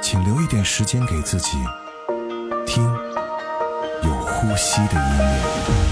请留一点时间给自己，听有呼吸的音乐。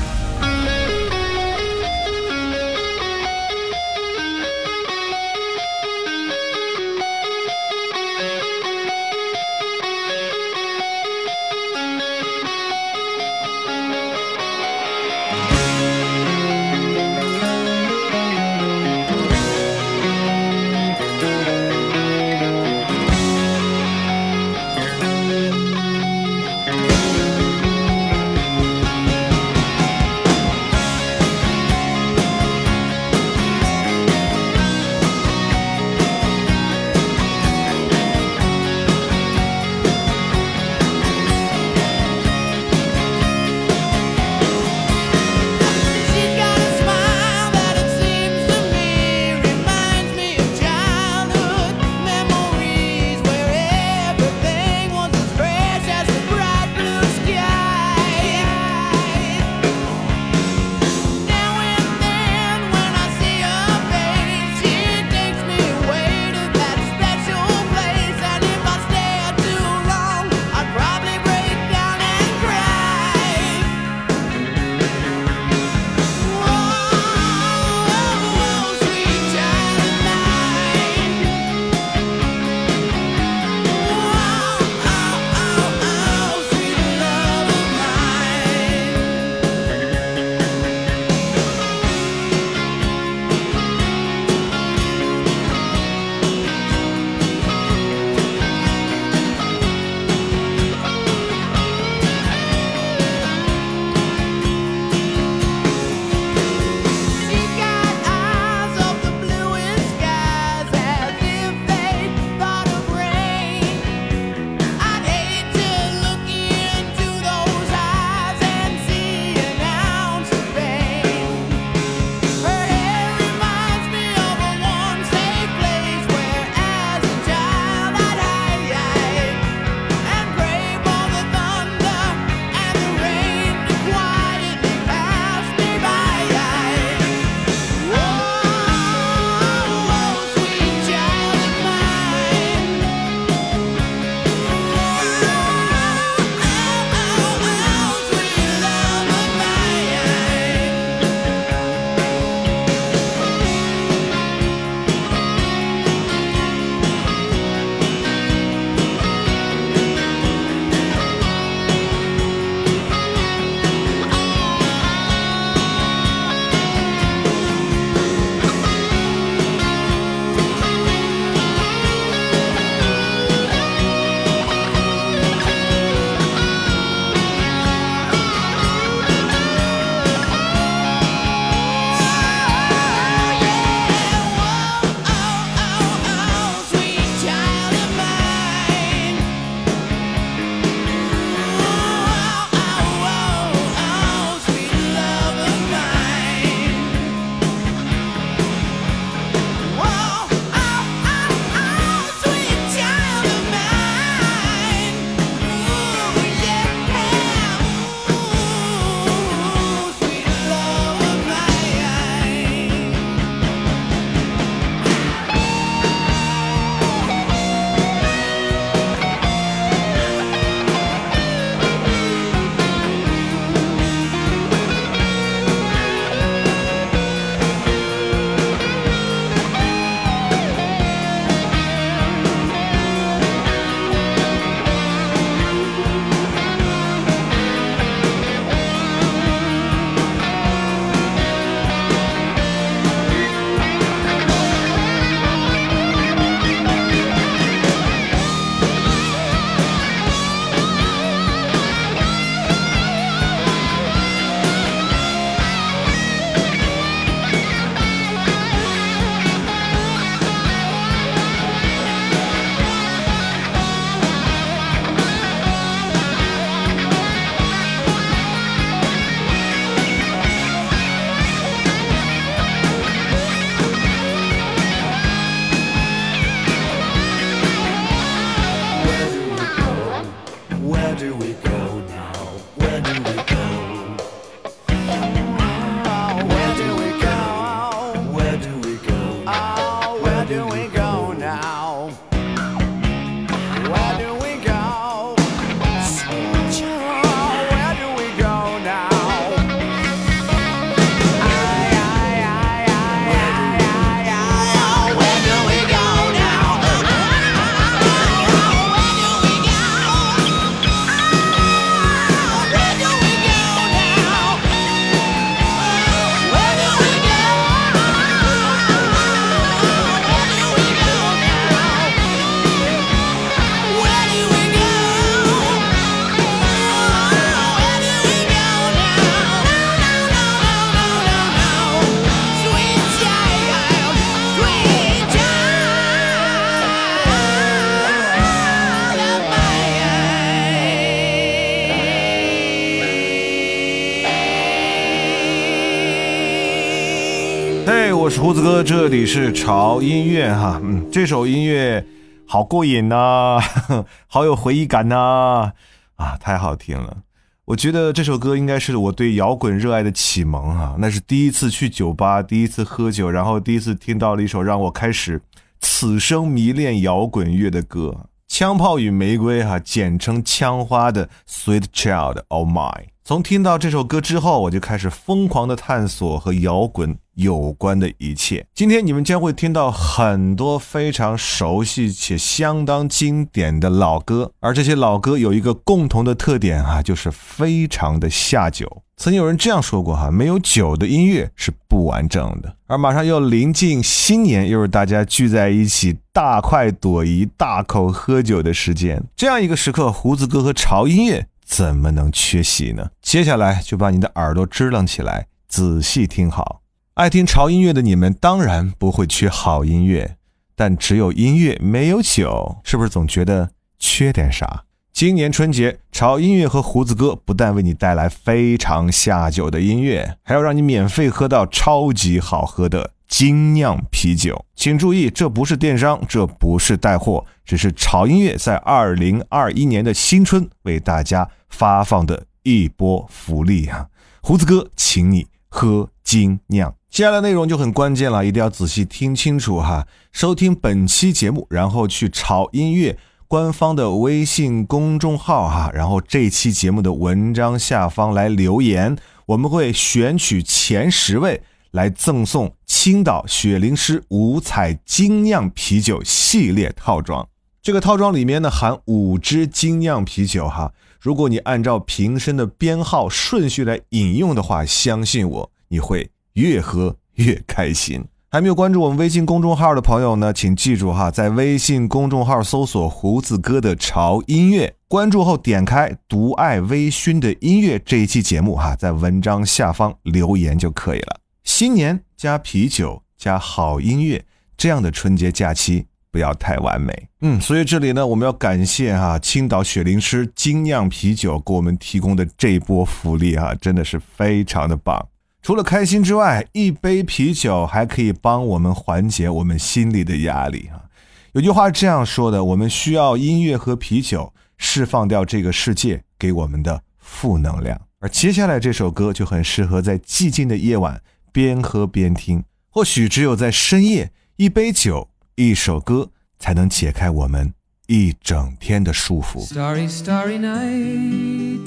胡子哥，这里是潮音乐哈，嗯，这首音乐好过瘾呐，好有回忆感呐，啊，太好听了！我觉得这首歌应该是我对摇滚热爱的启蒙啊，那是第一次去酒吧，第一次喝酒，然后第一次听到了一首让我开始此生迷恋摇滚乐的歌，《枪炮与玫瑰》哈，简称枪花的《Sweet Child of Mine》。从听到这首歌之后，我就开始疯狂的探索和摇滚。有关的一切，今天你们将会听到很多非常熟悉且相当经典的老歌，而这些老歌有一个共同的特点啊，就是非常的下酒。曾经有人这样说过哈，没有酒的音乐是不完整的。而马上又临近新年，又是大家聚在一起大快朵颐、大口喝酒的时间，这样一个时刻，胡子哥和潮音乐怎么能缺席呢？接下来就把你的耳朵支棱起来，仔细听好。爱听潮音乐的你们当然不会缺好音乐，但只有音乐没有酒，是不是总觉得缺点啥？今年春节，潮音乐和胡子哥不但为你带来非常下酒的音乐，还要让你免费喝到超级好喝的精酿啤酒。请注意，这不是电商，这不是带货，只是潮音乐在二零二一年的新春为大家发放的一波福利啊！胡子哥，请你喝精酿。接下来内容就很关键了，一定要仔细听清楚哈！收听本期节目，然后去潮音乐官方的微信公众号哈，然后这期节目的文章下方来留言，我们会选取前十位来赠送青岛雪灵诗五彩精酿啤酒系列套装。这个套装里面呢含五支精酿啤酒哈，如果你按照瓶身的编号顺序来饮用的话，相信我，你会。越喝越开心。还没有关注我们微信公众号的朋友呢，请记住哈，在微信公众号搜索“胡子哥的潮音乐”，关注后点开“独爱微醺的音乐”这一期节目哈，在文章下方留言就可以了。新年加啤酒加好音乐，这样的春节假期不要太完美。嗯，所以这里呢，我们要感谢哈青岛雪灵诗精酿啤酒给我们提供的这一波福利哈，真的是非常的棒。除了开心之外，一杯啤酒还可以帮我们缓解我们心里的压力啊！有句话是这样说的：我们需要音乐和啤酒释放掉这个世界给我们的负能量。而接下来这首歌就很适合在寂静的夜晚边喝边听。或许只有在深夜，一杯酒，一首歌，才能解开我们一整天的束缚。Starry, starry night.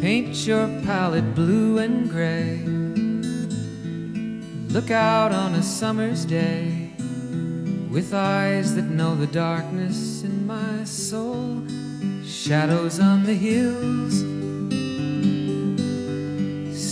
Paint your palette blue and gray. Look out on a summer's day with eyes that know the darkness in my soul. Shadows on the hills.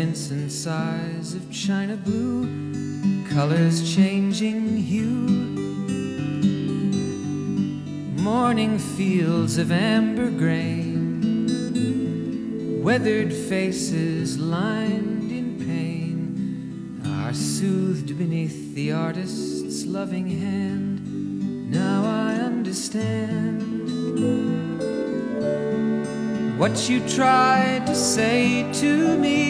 Vincent's eyes of china blue, colors changing hue. Morning fields of amber grain, weathered faces lined in pain, are soothed beneath the artist's loving hand. Now I understand what you tried to say to me,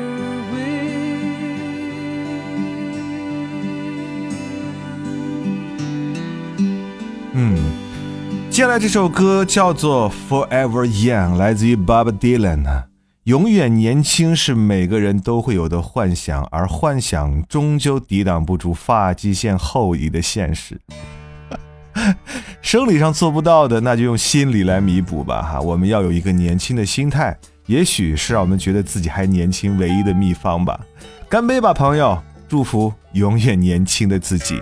接下来这首歌叫做《Forever Young》，来自于 Bob Dylan。永远年轻是每个人都会有的幻想，而幻想终究抵挡不住发际线后移的现实。生理上做不到的，那就用心理来弥补吧。哈，我们要有一个年轻的心态，也许是让我们觉得自己还年轻唯一的秘方吧。干杯吧，朋友！祝福永远年轻的自己。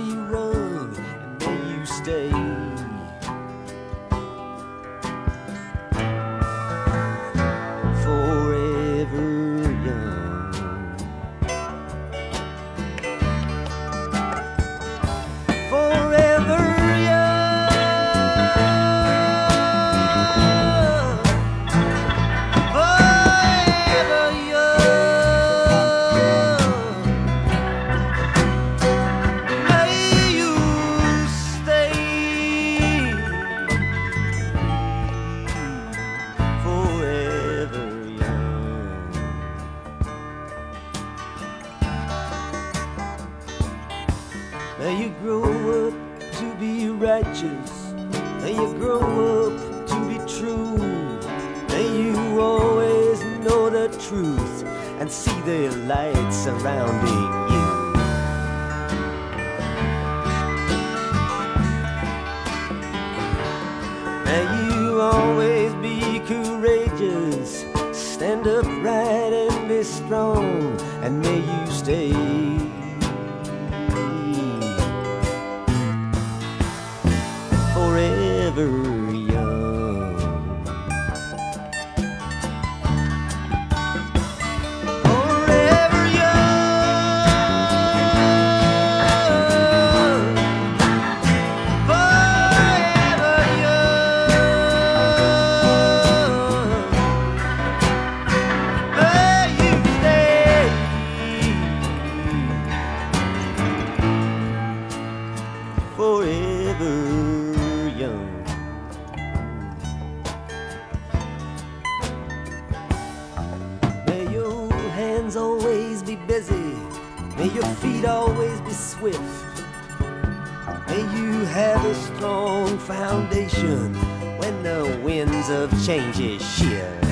righteous. May you grow up to be true. May you always know the truth and see the light surrounding you. May you always be courageous, stand upright and be strong, and may you stay. You have a strong foundation when the winds of change is shift.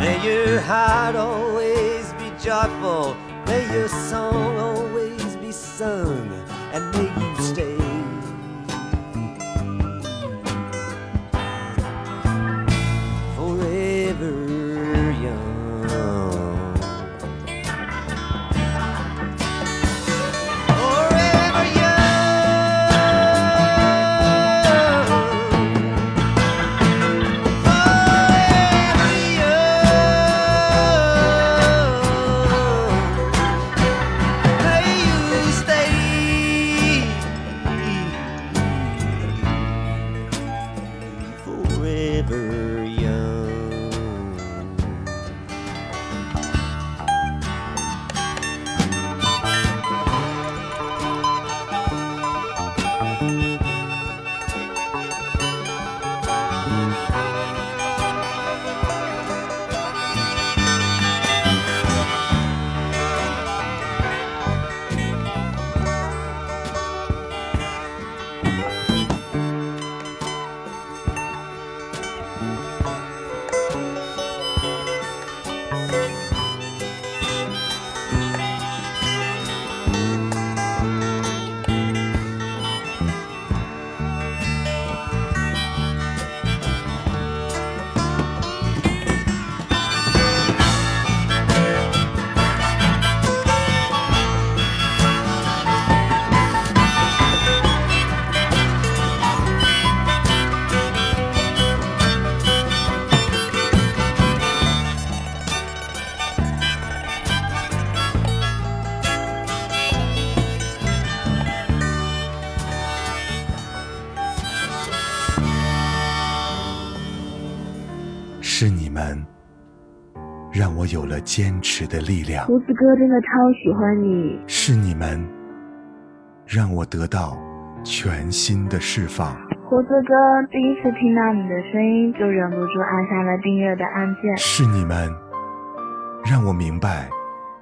May your heart always be joyful. May your song always be sung. And may 坚持的力量，胡子哥真的超喜欢你，是你们让我得到全新的释放，胡子哥第一次听到你的声音就忍不住按下了订阅的按键。是你们让我明白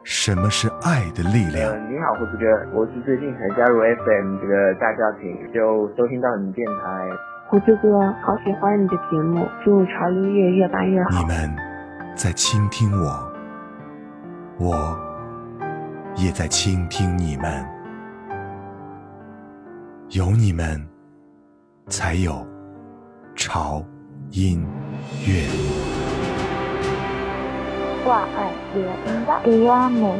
什么是爱的力量呃，。你好，胡子哥，我是最近才加入 FM 这个大家庭，就收听到你电台。胡子哥，好喜欢你的节目，祝潮音乐越办越好你。们在倾听我，我也在倾听你们。有你们，才有潮音乐。我爱乐音乐，给我们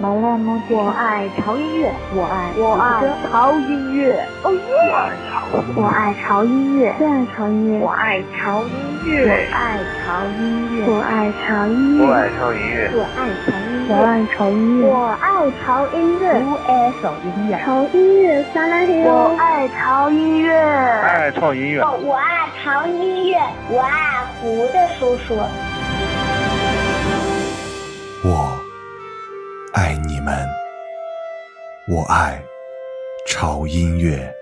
马来木我爱潮音乐，我爱我爱潮音乐，哦耶！我爱潮音乐，我爱潮音乐，我爱潮音乐，我爱潮音乐，我爱潮音乐，我爱潮音乐，我爱潮音乐，我爱潮音乐，我爱潮音乐，潮音乐撒拉嘿我爱潮音乐，爱潮音乐。我爱潮音乐，我爱胡的叔叔。我爱你们，我爱潮音乐。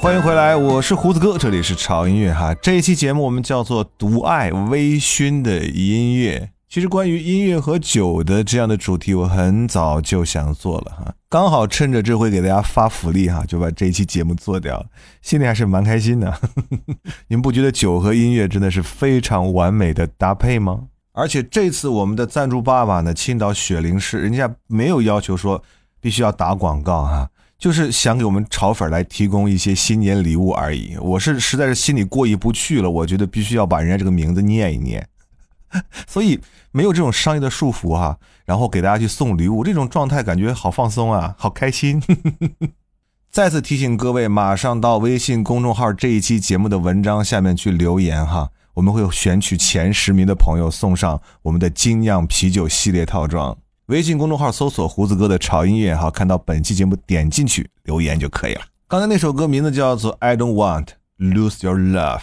欢迎回来，我是胡子哥，这里是潮音乐哈。这一期节目我们叫做“独爱微醺的音乐”。其实关于音乐和酒的这样的主题，我很早就想做了哈。刚好趁着这回给大家发福利哈，就把这一期节目做掉了，心里还是蛮开心的。你们不觉得酒和音乐真的是非常完美的搭配吗？而且这次我们的赞助爸爸呢，青岛雪灵市，人家没有要求说必须要打广告哈。就是想给我们潮粉来提供一些新年礼物而已。我是实在是心里过意不去了，我觉得必须要把人家这个名字念一念，所以没有这种商业的束缚哈。然后给大家去送礼物，这种状态感觉好放松啊，好开心。再次提醒各位，马上到微信公众号这一期节目的文章下面去留言哈，我们会选取前十名的朋友送上我们的精酿啤酒系列套装。微信公众号搜索“胡子哥的潮音乐”哈，看到本期节目点进去留言就可以了。刚才那首歌名字叫做《I Don't Want Lose Your Love》，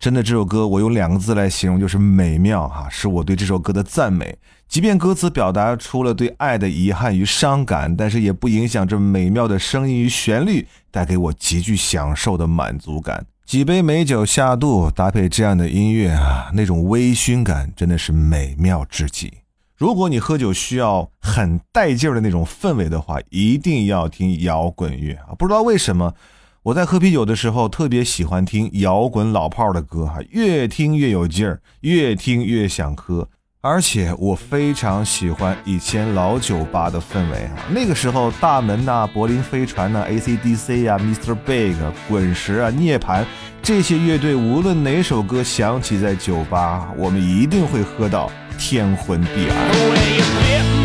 真的这首歌我用两个字来形容就是美妙哈，是我对这首歌的赞美。即便歌词表达出了对爱的遗憾与伤感，但是也不影响这美妙的声音与旋律带给我极具享受的满足感。几杯美酒下肚，搭配这样的音乐啊，那种微醺感真的是美妙至极。如果你喝酒需要很带劲儿的那种氛围的话，一定要听摇滚乐啊！不知道为什么，我在喝啤酒的时候特别喜欢听摇滚老炮儿的歌哈，越听越有劲儿，越听越想喝。而且我非常喜欢以前老酒吧的氛围啊，那个时候大门呐、柏林飞船呐、AC/DC 呀、Mr. Big、滚石啊、涅槃这些乐队，无论哪首歌响起在酒吧，我们一定会喝到。天昏地暗。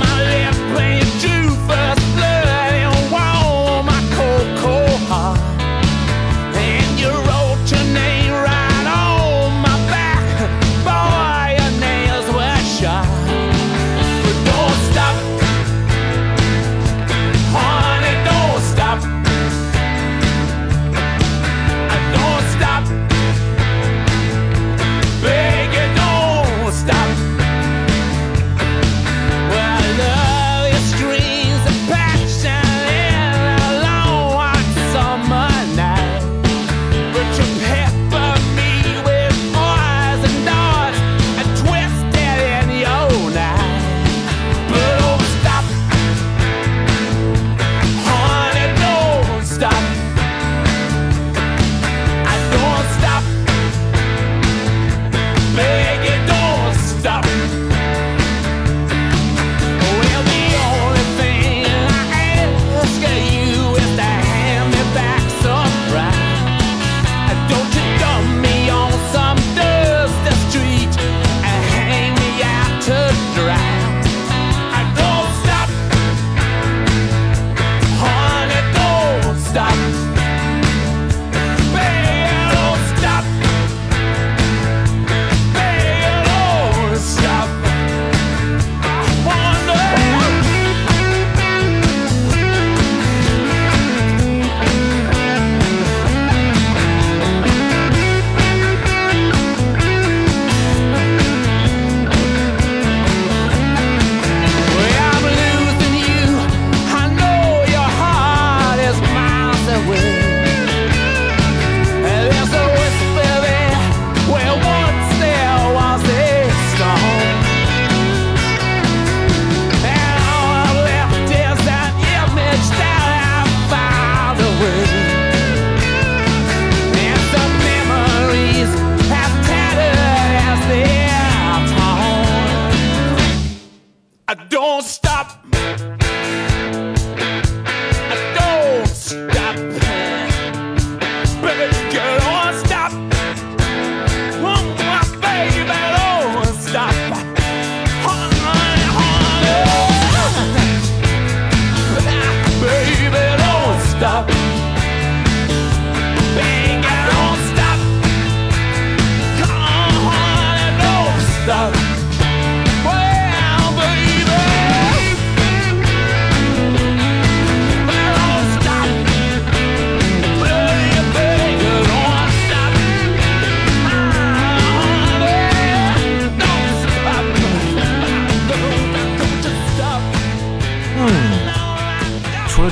stop.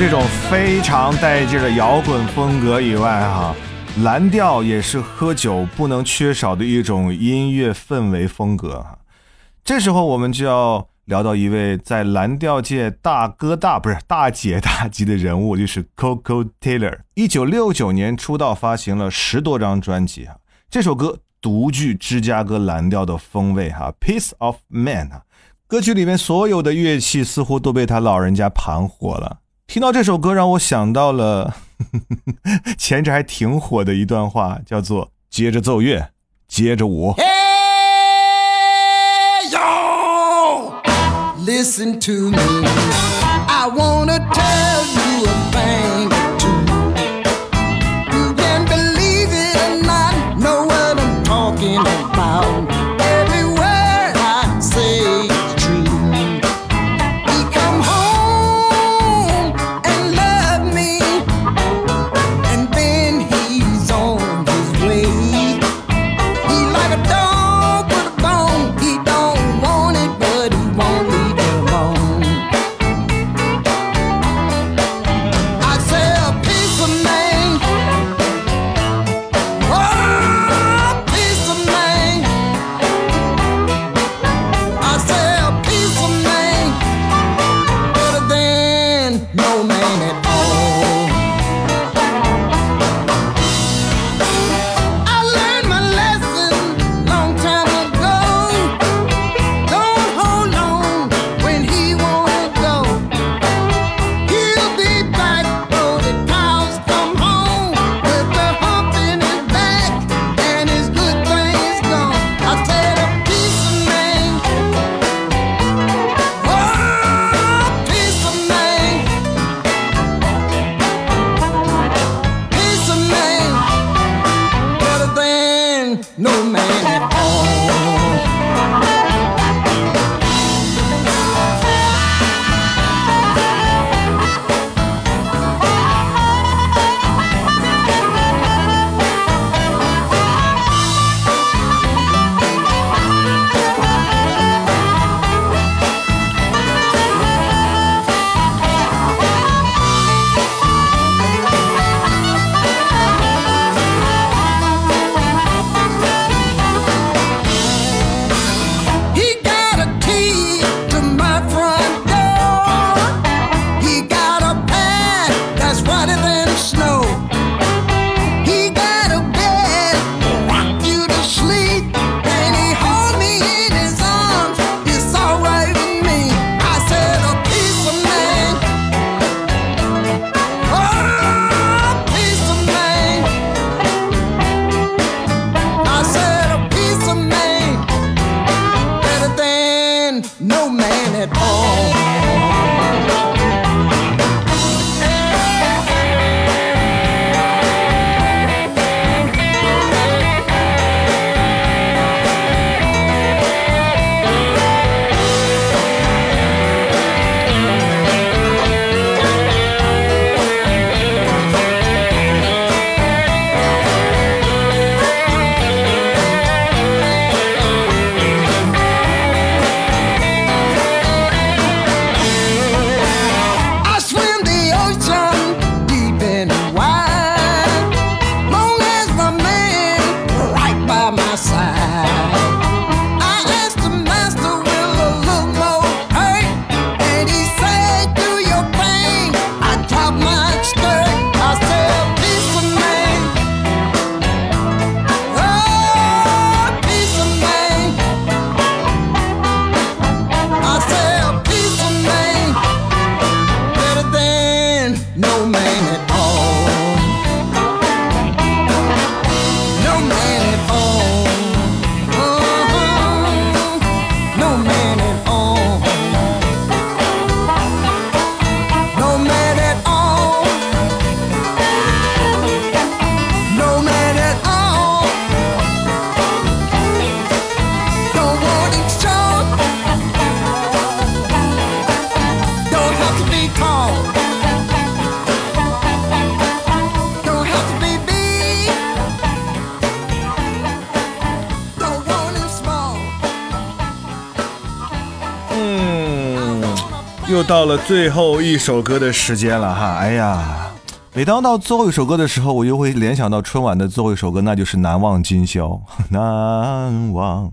这种非常带劲的摇滚风格以外，哈，蓝调也是喝酒不能缺少的一种音乐氛围风格。哈这时候我们就要聊到一位在蓝调界大哥大不是大姐大级的人物，就是 Coco Taylor。一九六九年出道，发行了十多张专辑哈。这首歌独具芝加哥蓝调的风味哈，《Piece of Man》啊。歌曲里面所有的乐器似乎都被他老人家盘活了。听到这首歌，让我想到了 前阵还挺火的一段话，叫做“接着奏乐，接着舞”。Listen to me, I wanna tell you. 到了最后一首歌的时间了哈！哎呀，每当到最后一首歌的时候，我就会联想到春晚的最后一首歌，那就是《难忘今宵》。难忘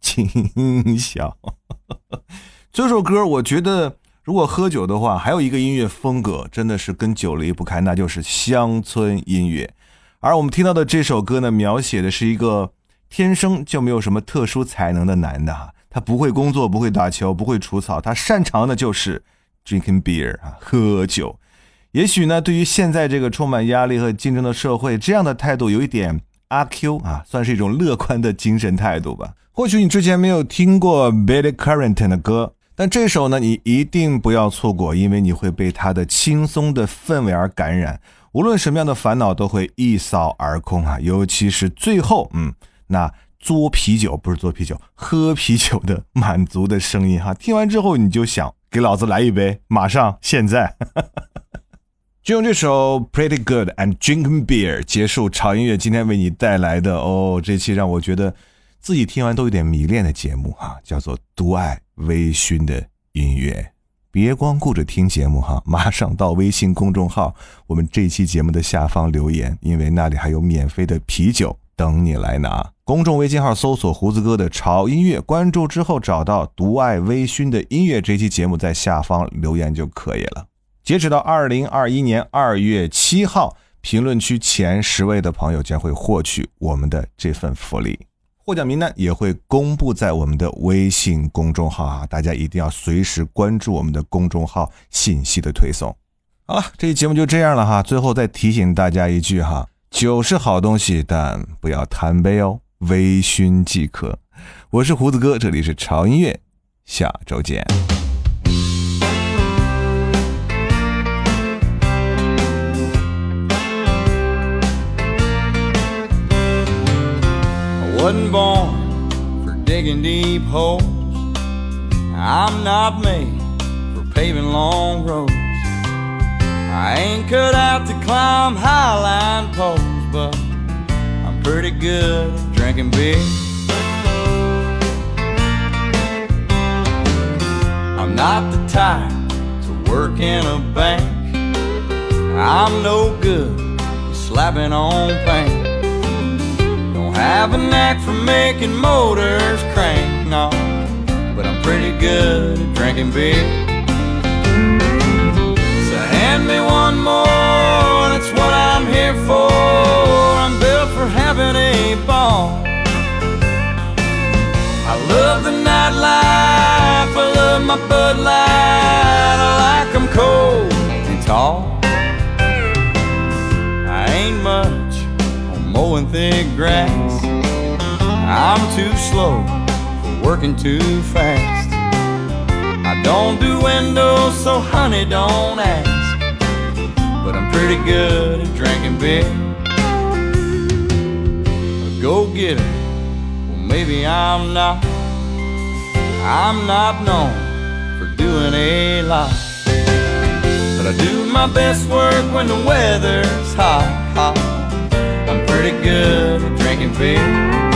今宵，这首歌我觉得，如果喝酒的话，还有一个音乐风格真的是跟酒离不开，那就是乡村音乐。而我们听到的这首歌呢，描写的是一个天生就没有什么特殊才能的男的哈。他不会工作，不会打球，不会除草，他擅长的就是 drinking beer 啊，喝酒。也许呢，对于现在这个充满压力和竞争的社会，这样的态度有一点阿 Q 啊，算是一种乐观的精神态度吧。或许你之前没有听过 Billy Currington 的歌，但这首呢，你一定不要错过，因为你会被他的轻松的氛围而感染，无论什么样的烦恼都会一扫而空啊。尤其是最后，嗯，那。嘬啤酒不是嘬啤酒，喝啤酒的满足的声音哈，听完之后你就想给老子来一杯，马上现在，就用这首 Pretty Good and Drinking Beer 结束潮音乐今天为你带来的哦，这期让我觉得自己听完都有点迷恋的节目哈，叫做独爱微醺的音乐，别光顾着听节目哈，马上到微信公众号我们这期节目的下方留言，因为那里还有免费的啤酒等你来拿。公众微信号搜索“胡子哥的潮音乐”，关注之后找到“独爱微醺”的音乐这期节目，在下方留言就可以了。截止到二零二一年二月七号，评论区前十位的朋友将会获取我们的这份福利，获奖名单也会公布在我们的微信公众号啊！大家一定要随时关注我们的公众号信息的推送。好了，这期节目就这样了哈。最后再提醒大家一句哈：酒是好东西，但不要贪杯哦。微醺即可，我是胡子哥，这里是潮音乐，下周见。wasn't born for digging deep holes. I'm not made for paving long roads. I ain't cut out to climb highline poles, but I'm pretty good at drinking beer. I'm not the type to work in a bank. I'm no good at slapping on paint. Don't have a knack for making motors crank, no. But I'm pretty good at drinking beer. 24, I'm built for having a ball. I love the nightlife, I love my Bud Light, I like them cold and tall. I ain't much on mowing thick grass, I'm too slow for working too fast. I don't do windows, so honey, don't ask. Pretty good at drinking beer A go getter. Well, maybe I'm not. I'm not known for doing a lot. But I do my best work when the weather's hot, hot. I'm pretty good at drinking beer.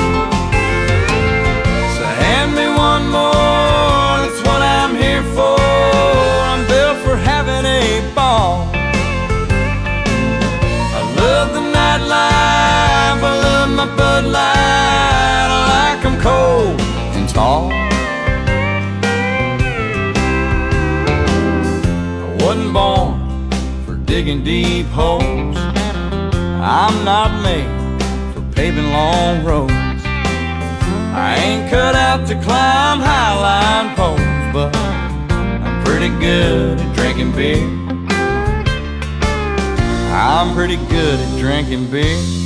Digging deep holes. I'm not made for paving long roads. I ain't cut out to climb highline poles, but I'm pretty good at drinking beer. I'm pretty good at drinking beer.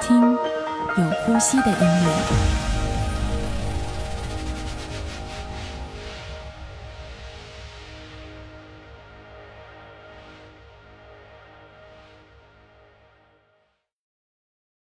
听有呼吸的音乐。